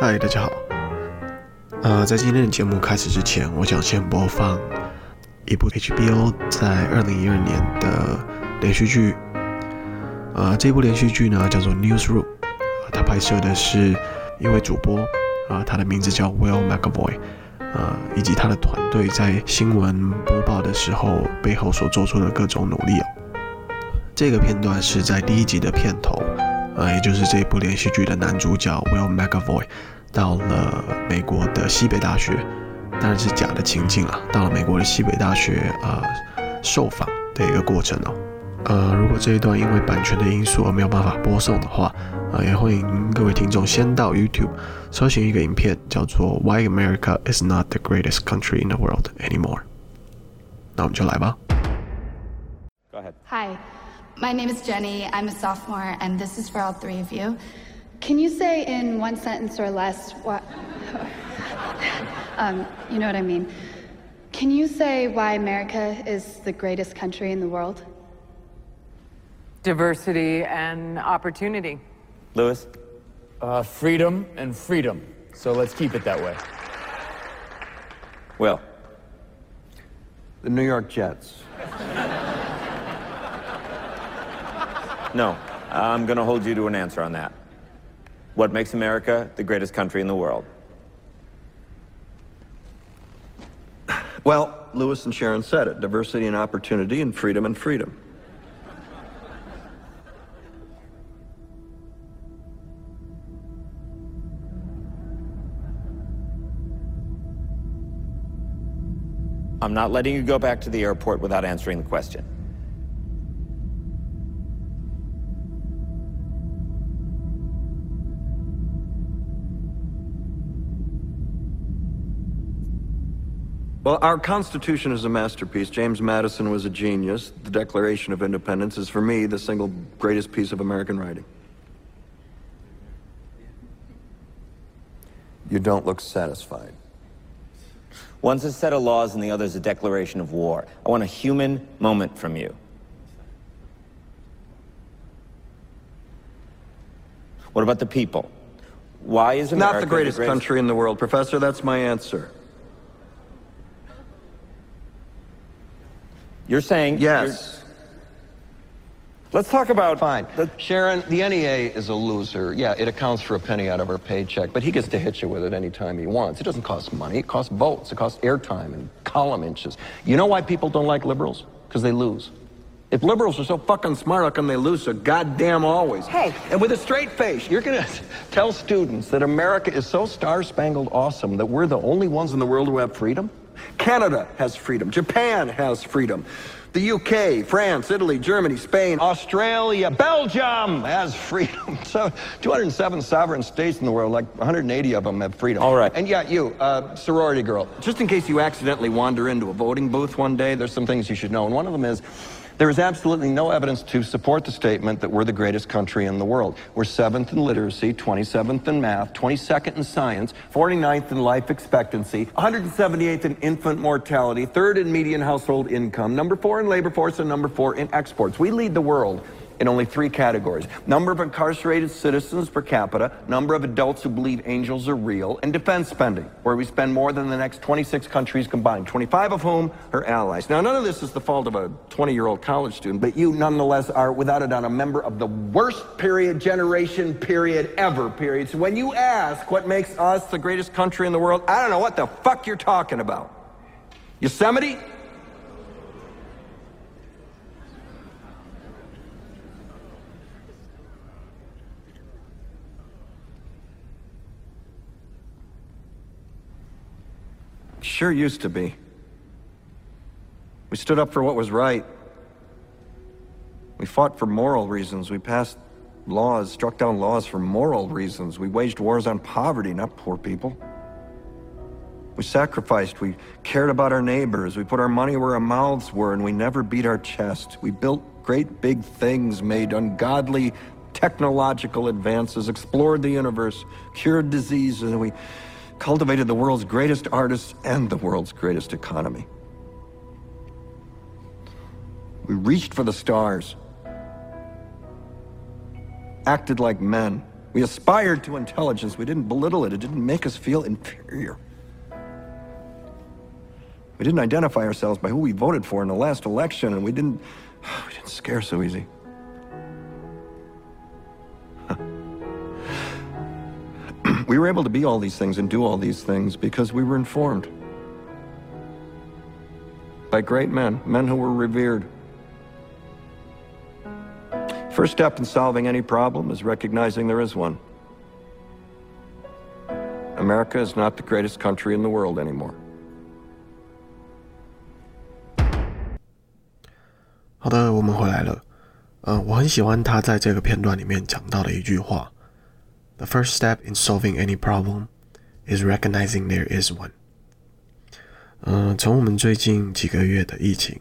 嗨，大家好。呃，在今天的节目开始之前，我想先播放一部 HBO 在二零一二年的连续剧。呃，这部连续剧呢叫做《Newsroom》，它拍摄的是一位主播，啊、呃，他的名字叫 Will McAvoy，呃，以及他的团队在新闻播报的时候背后所做出的各种努力。这个片段是在第一集的片头。呃，也就是这部连续剧的男主角 Will McAvoy 到了美国的西北大学，当然是假的情境了。到了美国的西北大学，呃，受访的一个过程哦。呃，如果这一段因为版权的因素而没有办法播送的话，呃，也欢迎各位听众先到 YouTube 搜寻一个影片，叫做 Why America is not the greatest country in the world anymore。那我们就来吧。Go ahead. Hi. My name is Jenny. I'm a sophomore, and this is for all three of you. Can you say in one sentence or less what? um, you know what I mean. Can you say why America is the greatest country in the world? Diversity and opportunity. Lewis? Uh, freedom and freedom. So let's keep it that way. Well, The New York Jets. No, I'm going to hold you to an answer on that. What makes America the greatest country in the world? Well, Lewis and Sharon said it diversity and opportunity, and freedom and freedom. I'm not letting you go back to the airport without answering the question. Well, our Constitution is a masterpiece. James Madison was a genius. The Declaration of Independence is, for me, the single greatest piece of American writing. You don't look satisfied. One's a set of laws and the other's a declaration of war. I want a human moment from you. What about the people? Why is America Not the greatest, the greatest country in the world, Professor. That's my answer. You're saying Yes. you're- Let's talk about Fine. the- Sharon, the NEA is a loser. Yeah, it accounts for a penny out of our paycheck, but he gets to hit you with it anytime he wants. It doesn't cost money, it costs votes, it costs airtime and column inches. You know why people don't like liberals? Because they lose. If liberals are so fucking smart, how come they lose so goddamn always? Hey, and with a straight face, you're gonna tell students that America is so star spangled awesome that we're the only ones in the world who have freedom? Canada has freedom. Japan has freedom. The UK, France, Italy, Germany, Spain. Australia, Belgium has freedom. So 207 sovereign states in the world, like 180 of them have freedom. All right. And yeah, you, uh, sorority girl, Just in case you accidentally wander into a voting booth one day, there's some things you should know. And one of them is there is absolutely no evidence to support the statement that we're the greatest country in the world. We're seventh in literacy, 27th in math, 22nd in science, 49th in life expectancy, 178th in infant mortality, third in median household income, number four in labor force, and number four in exports. We lead the world in only three categories number of incarcerated citizens per capita, number of adults who believe angels are real, and defense spending, where we spend more than the next 26 countries combined, 25 of whom are allies. Now, none of this is the fault of a 20 year old college student, but you nonetheless are, without a doubt, a member of the worst period, generation, period, ever, period. So when you ask what makes us the greatest country in the world, I don't know what the fuck you're talking about. Yosemite? Sure used to be. We stood up for what was right. We fought for moral reasons. We passed laws, struck down laws for moral reasons. We waged wars on poverty, not poor people. We sacrificed. We cared about our neighbors. We put our money where our mouths were, and we never beat our chest. We built great big things, made ungodly technological advances, explored the universe, cured diseases, and we cultivated the world's greatest artists and the world's greatest economy. We reached for the stars, acted like men. We aspired to intelligence. We didn't belittle it. It didn't make us feel inferior. We didn't identify ourselves by who we voted for in the last election, and we didn't we didn't scare so easy. we were able to be all these things and do all these things because we were informed by great men, men who were revered. First step in solving any problem is recognizing there is one. America is not the greatest country in the world anymore. 好的，我们回来了。嗯，我很喜欢他在这个片段里面讲到的一句话 ：“The first step in solving any problem is recognizing there is one。”嗯，从我们最近几个月的疫情，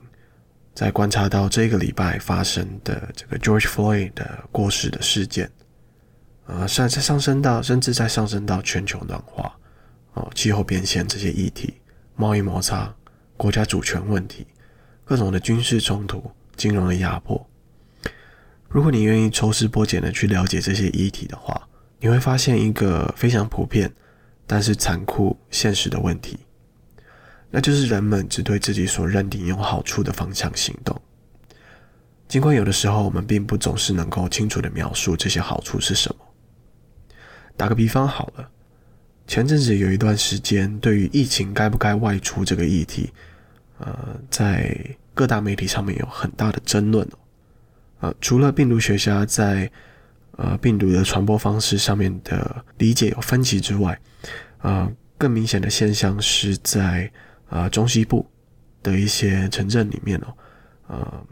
在观察到这个礼拜发生的这个 George Floyd 的过世的事件，呃，甚至上升到甚至在上升到全球暖化、哦，气候变迁这些议题、贸易摩擦、国家主权问题、各种的军事冲突。金融的压迫。如果你愿意抽丝剥茧的去了解这些议题的话，你会发现一个非常普遍，但是残酷现实的问题，那就是人们只对自己所认定有好处的方向行动。尽管有的时候我们并不总是能够清楚的描述这些好处是什么。打个比方好了，前阵子有一段时间，对于疫情该不该外出这个议题，呃，在各大媒体上面有很大的争论哦，呃，除了病毒学家在呃病毒的传播方式上面的理解有分歧之外，呃，更明显的现象是在呃中西部的一些城镇里面哦，呃，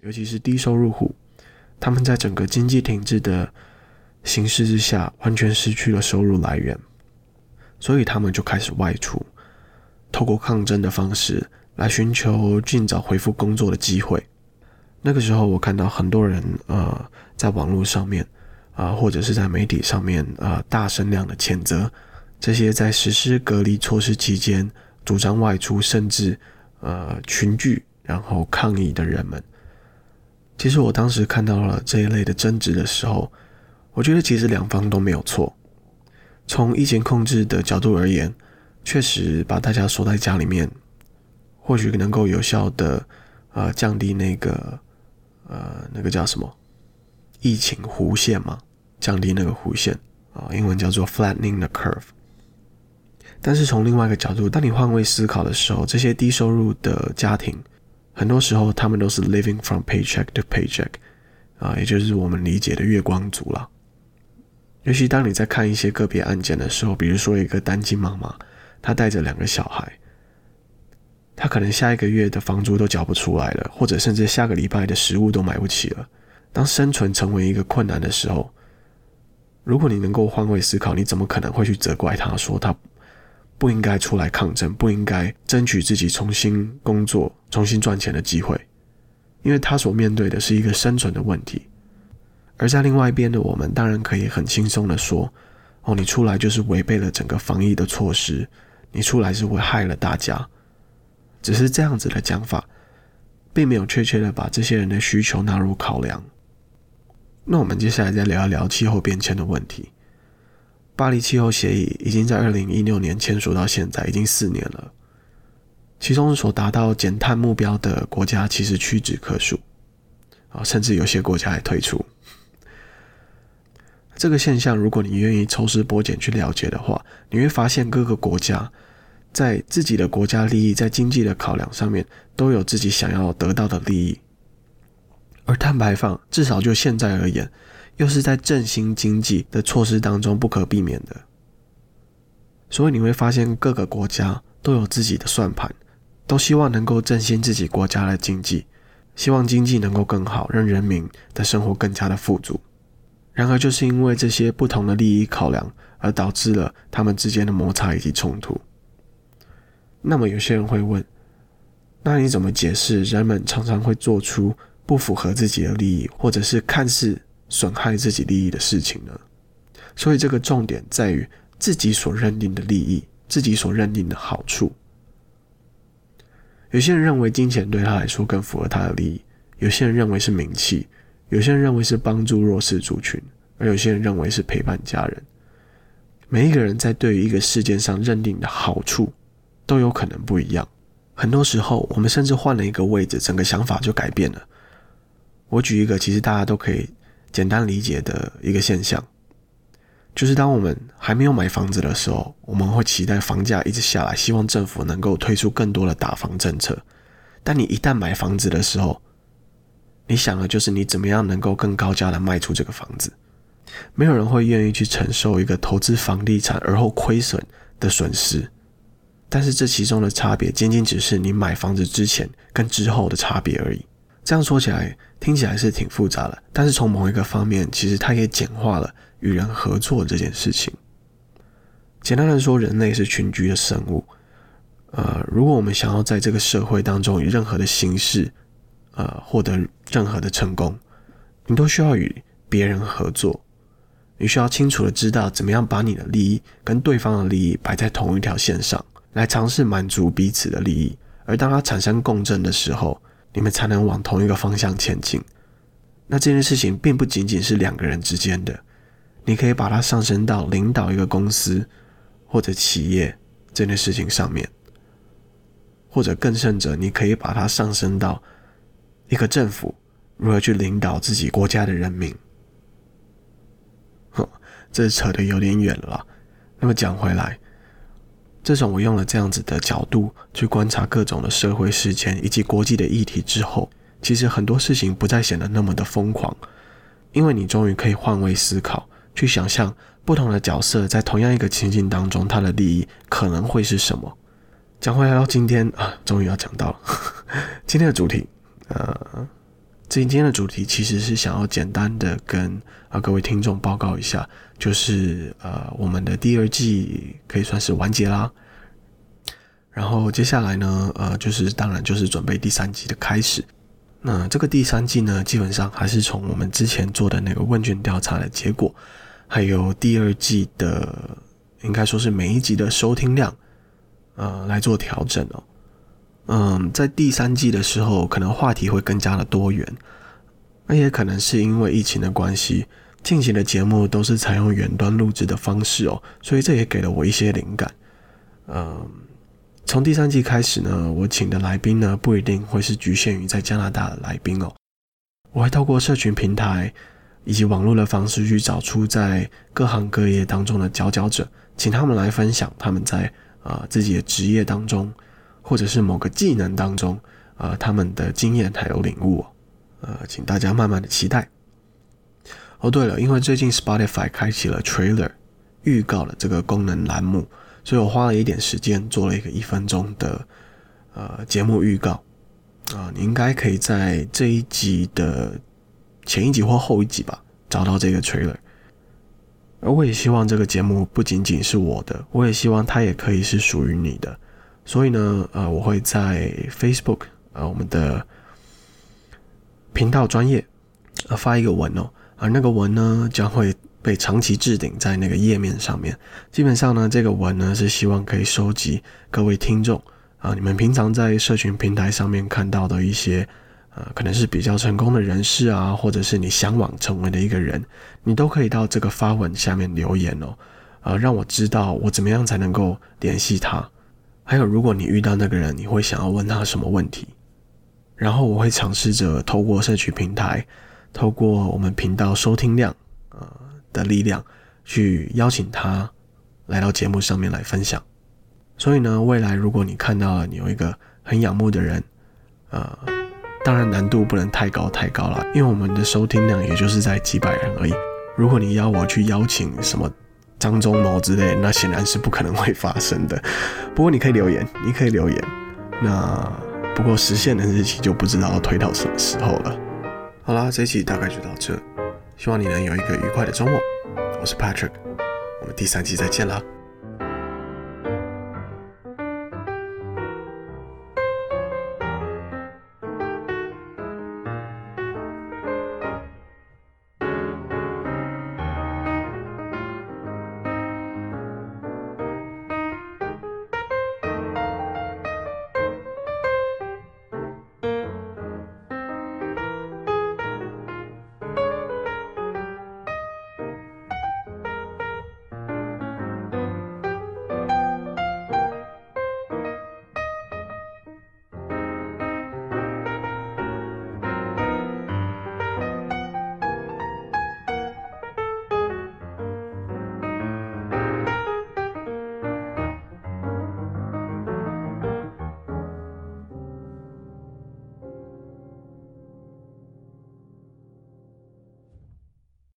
尤其是低收入户，他们在整个经济停滞的形势之下，完全失去了收入来源，所以他们就开始外出，透过抗争的方式。来寻求尽早恢复工作的机会。那个时候，我看到很多人呃，在网络上面啊、或者是在媒体上面啊、大声量的谴责这些在实施隔离措施期间主张外出，甚至呃群聚然后抗议的人们。其实我当时看到了这一类的争执的时候，我觉得其实两方都没有错。从疫情控制的角度而言，确实把大家锁在家里面。或许能够有效的呃降低那个呃那个叫什么疫情弧线嘛，降低那个弧线啊，英文叫做 flattening the curve。但是从另外一个角度，当你换位思考的时候，这些低收入的家庭，很多时候他们都是 living from paycheck to paycheck 啊，也就是我们理解的月光族了。尤其当你在看一些个别案件的时候，比如说一个单亲妈妈，她带着两个小孩。他可能下一个月的房租都缴不出来了，或者甚至下个礼拜的食物都买不起了。当生存成为一个困难的时候，如果你能够换位思考，你怎么可能会去责怪他说他不应该出来抗争，不应该争取自己重新工作、重新赚钱的机会？因为他所面对的是一个生存的问题。而在另外一边的我们，当然可以很轻松的说：“哦，你出来就是违背了整个防疫的措施，你出来是会害了大家。”只是这样子的讲法，并没有确切的把这些人的需求纳入考量。那我们接下来再聊一聊气候变迁的问题。巴黎气候协议已经在二零一六年签署到现在，已经四年了。其中所达到减碳目标的国家其实屈指可数，啊，甚至有些国家还退出。这个现象，如果你愿意抽丝剥茧去了解的话，你会发现各个国家。在自己的国家利益，在经济的考量上面，都有自己想要得到的利益。而碳排放，至少就现在而言，又是在振兴经济的措施当中不可避免的。所以你会发现，各个国家都有自己的算盘，都希望能够振兴自己国家的经济，希望经济能够更好，让人民的生活更加的富足。然而，就是因为这些不同的利益考量，而导致了他们之间的摩擦以及冲突。那么有些人会问，那你怎么解释人们常常会做出不符合自己的利益，或者是看似损害自己利益的事情呢？所以这个重点在于自己所认定的利益，自己所认定的好处。有些人认为金钱对他来说更符合他的利益，有些人认为是名气，有些人认为是帮助弱势族群，而有些人认为是陪伴家人。每一个人在对于一个事件上认定的好处都有可能不一样。很多时候，我们甚至换了一个位置，整个想法就改变了。我举一个其实大家都可以简单理解的一个现象，就是当我们还没有买房子的时候，我们会期待房价一直下来，希望政府能够推出更多的打房政策。但你一旦买房子的时候，你想的就是你怎么样能够更高价的卖出这个房子。没有人会愿意去承受一个投资房地产而后亏损的损失。但是这其中的差别，仅仅只是你买房子之前跟之后的差别而已。这样说起来，听起来是挺复杂的。但是从某一个方面，其实它也简化了与人合作这件事情。简单的说，人类是群居的生物。呃，如果我们想要在这个社会当中以任何的形式，呃，获得任何的成功，你都需要与别人合作。你需要清楚的知道怎么样把你的利益跟对方的利益摆在同一条线上。来尝试满足彼此的利益，而当它产生共振的时候，你们才能往同一个方向前进。那这件事情并不仅仅是两个人之间的，你可以把它上升到领导一个公司或者企业这件事情上面，或者更甚者，你可以把它上升到一个政府如何去领导自己国家的人民。哼，这扯得有点远了。那么讲回来。这种我用了这样子的角度去观察各种的社会事件以及国际的议题之后，其实很多事情不再显得那么的疯狂，因为你终于可以换位思考，去想象不同的角色在同样一个情境当中，他的利益可能会是什么。讲回来到今天啊，终于要讲到了 今天的主题，呃。今天的主题其实是想要简单的跟啊各位听众报告一下，就是呃我们的第二季可以算是完结啦。然后接下来呢，呃就是当然就是准备第三季的开始。那这个第三季呢，基本上还是从我们之前做的那个问卷调查的结果，还有第二季的应该说是每一集的收听量，呃来做调整哦。嗯，在第三季的时候，可能话题会更加的多元，那也可能是因为疫情的关系，近期的节目都是采用远端录制的方式哦，所以这也给了我一些灵感。嗯，从第三季开始呢，我请的来宾呢，不一定会是局限于在加拿大的来宾哦，我会透过社群平台以及网络的方式去找出在各行各业当中的佼佼者，请他们来分享他们在啊、自己的职业当中。或者是某个技能当中，呃，他们的经验还有领悟，呃，请大家慢慢的期待。哦，对了，因为最近 Spotify 开启了 Trailer 预告的这个功能栏目，所以我花了一点时间做了一个一分钟的呃节目预告，啊、呃，你应该可以在这一集的前一集或后一集吧找到这个 Trailer。而我也希望这个节目不仅仅是我的，我也希望它也可以是属于你的。所以呢，呃，我会在 Facebook，呃，我们的频道专业，呃，发一个文哦，而那个文呢，将会被长期置顶在那个页面上面。基本上呢，这个文呢，是希望可以收集各位听众啊，你们平常在社群平台上面看到的一些，呃，可能是比较成功的人士啊，或者是你向往成为的一个人，你都可以到这个发文下面留言哦，呃，让我知道我怎么样才能够联系他。还有，如果你遇到那个人，你会想要问他什么问题？然后我会尝试着透过社群平台，透过我们频道收听量呃的力量，去邀请他来到节目上面来分享。所以呢，未来如果你看到了你有一个很仰慕的人，呃，当然难度不能太高太高了，因为我们的收听量也就是在几百人而已。如果你要我去邀请什么？张忠谋之类，那显然是不可能会发生的。不过你可以留言，你可以留言。那不过实现的日期就不知道要推到什么时候了。好啦，这期大概就到这，希望你能有一个愉快的周末。我是 Patrick，我们第三期再见啦。